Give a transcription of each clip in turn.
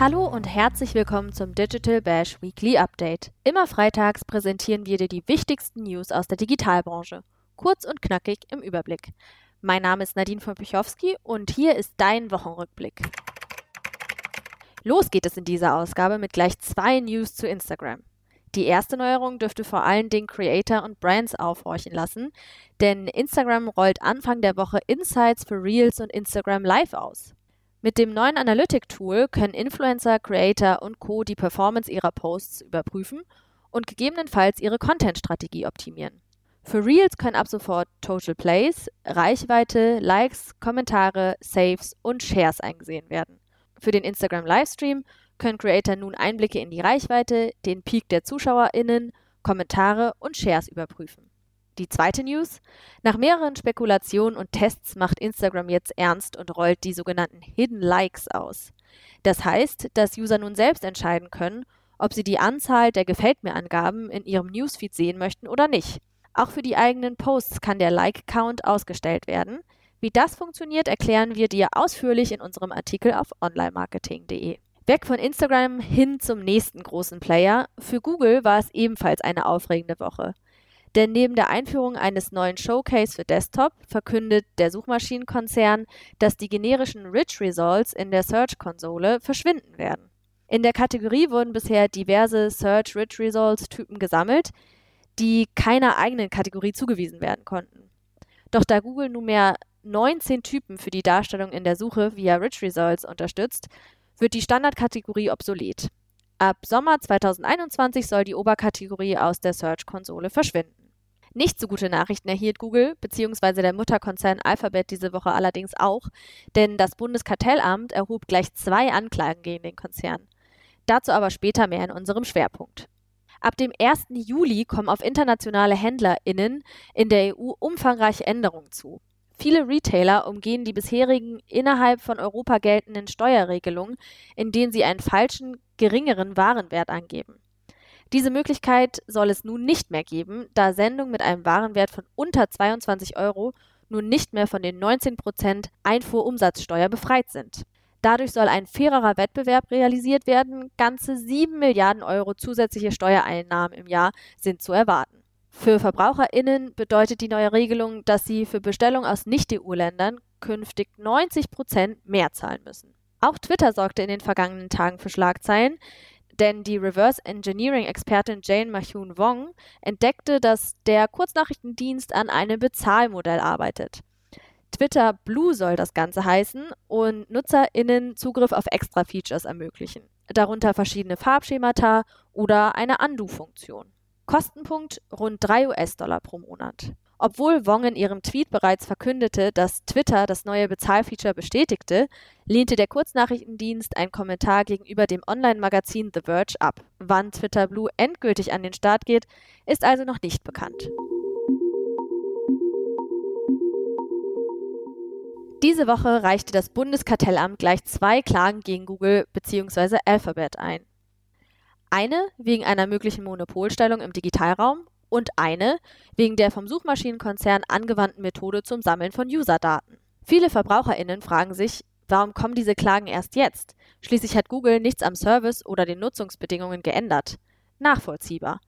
Hallo und herzlich willkommen zum Digital Bash Weekly Update. Immer freitags präsentieren wir dir die wichtigsten News aus der Digitalbranche. Kurz und knackig im Überblick. Mein Name ist Nadine von Pichowski und hier ist dein Wochenrückblick. Los geht es in dieser Ausgabe mit gleich zwei News zu Instagram. Die erste Neuerung dürfte vor allen Dingen Creator und Brands aufhorchen lassen, denn Instagram rollt Anfang der Woche Insights für Reels und Instagram Live aus. Mit dem neuen Analytic-Tool können Influencer, Creator und Co. die Performance ihrer Posts überprüfen und gegebenenfalls ihre Content-Strategie optimieren. Für Reels können ab sofort Total Plays, Reichweite, Likes, Kommentare, Saves und Shares eingesehen werden. Für den Instagram Livestream können Creator nun Einblicke in die Reichweite, den Peak der ZuschauerInnen, Kommentare und Shares überprüfen. Die zweite News. Nach mehreren Spekulationen und Tests macht Instagram jetzt ernst und rollt die sogenannten Hidden Likes aus. Das heißt, dass User nun selbst entscheiden können, ob sie die Anzahl der Gefällt mir Angaben in ihrem Newsfeed sehen möchten oder nicht. Auch für die eigenen Posts kann der Like-Count ausgestellt werden. Wie das funktioniert, erklären wir dir ausführlich in unserem Artikel auf onlinemarketing.de. Weg von Instagram hin zum nächsten großen Player. Für Google war es ebenfalls eine aufregende Woche. Denn neben der Einführung eines neuen Showcase für Desktop verkündet der Suchmaschinenkonzern, dass die generischen Rich Results in der Search-Konsole verschwinden werden. In der Kategorie wurden bisher diverse Search Rich Results Typen gesammelt, die keiner eigenen Kategorie zugewiesen werden konnten. Doch da Google nunmehr 19 Typen für die Darstellung in der Suche via Rich Results unterstützt, wird die Standardkategorie obsolet. Ab Sommer 2021 soll die Oberkategorie aus der Search-Konsole verschwinden. Nicht so gute Nachrichten erhielt Google bzw. der Mutterkonzern Alphabet diese Woche allerdings auch, denn das Bundeskartellamt erhob gleich zwei Anklagen gegen den Konzern. Dazu aber später mehr in unserem Schwerpunkt. Ab dem 1. Juli kommen auf internationale HändlerInnen in der EU umfangreiche Änderungen zu. Viele Retailer umgehen die bisherigen innerhalb von Europa geltenden Steuerregelungen, in denen sie einen falschen, geringeren Warenwert angeben. Diese Möglichkeit soll es nun nicht mehr geben, da Sendungen mit einem Warenwert von unter 22 Euro nun nicht mehr von den 19% Einfuhrumsatzsteuer befreit sind. Dadurch soll ein fairerer Wettbewerb realisiert werden. Ganze 7 Milliarden Euro zusätzliche Steuereinnahmen im Jahr sind zu erwarten. Für VerbraucherInnen bedeutet die neue Regelung, dass sie für Bestellungen aus Nicht-EU-Ländern künftig 90% mehr zahlen müssen. Auch Twitter sorgte in den vergangenen Tagen für Schlagzeilen denn die Reverse Engineering-Expertin Jane Mahun Wong entdeckte, dass der Kurznachrichtendienst an einem Bezahlmodell arbeitet. Twitter Blue soll das Ganze heißen und NutzerInnen Zugriff auf extra Features ermöglichen, darunter verschiedene Farbschemata oder eine Undo-Funktion. Kostenpunkt rund 3 US-Dollar pro Monat. Obwohl Wong in ihrem Tweet bereits verkündete, dass Twitter das neue Bezahlfeature bestätigte, lehnte der Kurznachrichtendienst einen Kommentar gegenüber dem Online-Magazin The Verge ab. Wann Twitter Blue endgültig an den Start geht, ist also noch nicht bekannt. Diese Woche reichte das Bundeskartellamt gleich zwei Klagen gegen Google bzw. Alphabet ein. Eine wegen einer möglichen Monopolstellung im Digitalraum und eine wegen der vom Suchmaschinenkonzern angewandten Methode zum Sammeln von Userdaten. Viele Verbraucherinnen fragen sich, warum kommen diese Klagen erst jetzt? Schließlich hat Google nichts am Service oder den Nutzungsbedingungen geändert. Nachvollziehbar.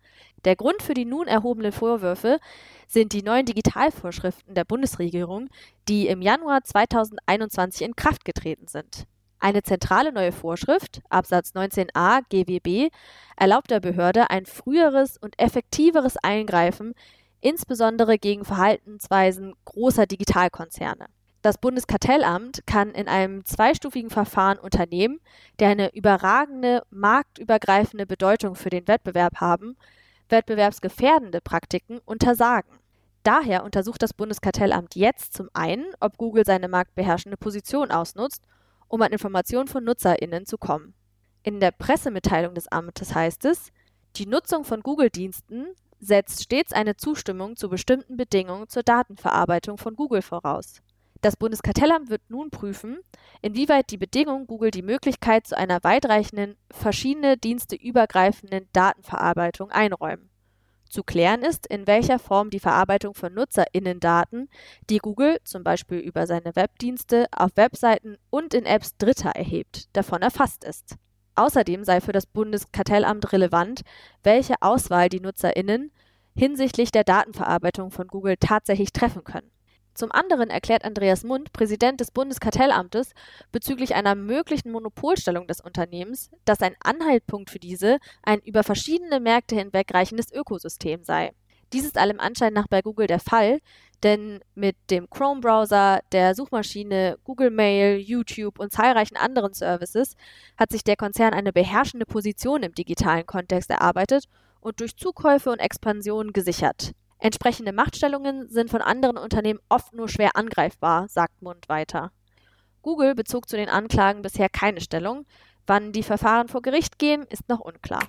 Der Grund für die nun erhobenen Vorwürfe sind die neuen Digitalvorschriften der Bundesregierung, die im Januar 2021 in Kraft getreten sind. Eine zentrale neue Vorschrift, Absatz 19a GWB, erlaubt der Behörde ein früheres und effektiveres Eingreifen, insbesondere gegen Verhaltensweisen großer Digitalkonzerne. Das Bundeskartellamt kann in einem zweistufigen Verfahren Unternehmen, die eine überragende marktübergreifende Bedeutung für den Wettbewerb haben, wettbewerbsgefährdende Praktiken untersagen. Daher untersucht das Bundeskartellamt jetzt zum einen, ob Google seine marktbeherrschende Position ausnutzt um an Informationen von NutzerInnen zu kommen. In der Pressemitteilung des Amtes heißt es, die Nutzung von Google-Diensten setzt stets eine Zustimmung zu bestimmten Bedingungen zur Datenverarbeitung von Google voraus. Das Bundeskartellamt wird nun prüfen, inwieweit die Bedingungen Google die Möglichkeit zu einer weitreichenden, verschiedene Dienste übergreifenden Datenverarbeitung einräumen. Zu klären ist, in welcher Form die Verarbeitung von NutzerInnen-Daten, die Google zum Beispiel über seine Webdienste auf Webseiten und in Apps Dritter erhebt, davon erfasst ist. Außerdem sei für das Bundeskartellamt relevant, welche Auswahl die NutzerInnen hinsichtlich der Datenverarbeitung von Google tatsächlich treffen können. Zum anderen erklärt Andreas Mund, Präsident des Bundeskartellamtes, bezüglich einer möglichen Monopolstellung des Unternehmens, dass ein Anhaltspunkt für diese ein über verschiedene Märkte hinwegreichendes Ökosystem sei. Dies ist allem Anschein nach bei Google der Fall, denn mit dem Chrome-Browser, der Suchmaschine, Google Mail, YouTube und zahlreichen anderen Services hat sich der Konzern eine beherrschende Position im digitalen Kontext erarbeitet und durch Zukäufe und Expansion gesichert. Entsprechende Machtstellungen sind von anderen Unternehmen oft nur schwer angreifbar, sagt Mund weiter. Google bezog zu den Anklagen bisher keine Stellung. Wann die Verfahren vor Gericht gehen, ist noch unklar.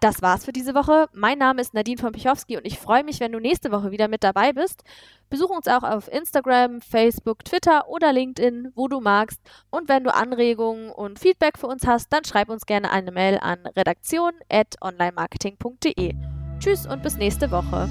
Das war's für diese Woche. Mein Name ist Nadine von Pichowski und ich freue mich, wenn du nächste Woche wieder mit dabei bist. Besuch uns auch auf Instagram, Facebook, Twitter oder LinkedIn, wo du magst. Und wenn du Anregungen und Feedback für uns hast, dann schreib uns gerne eine Mail an redaktion.onlinemarketing.de. Tschüss und bis nächste Woche.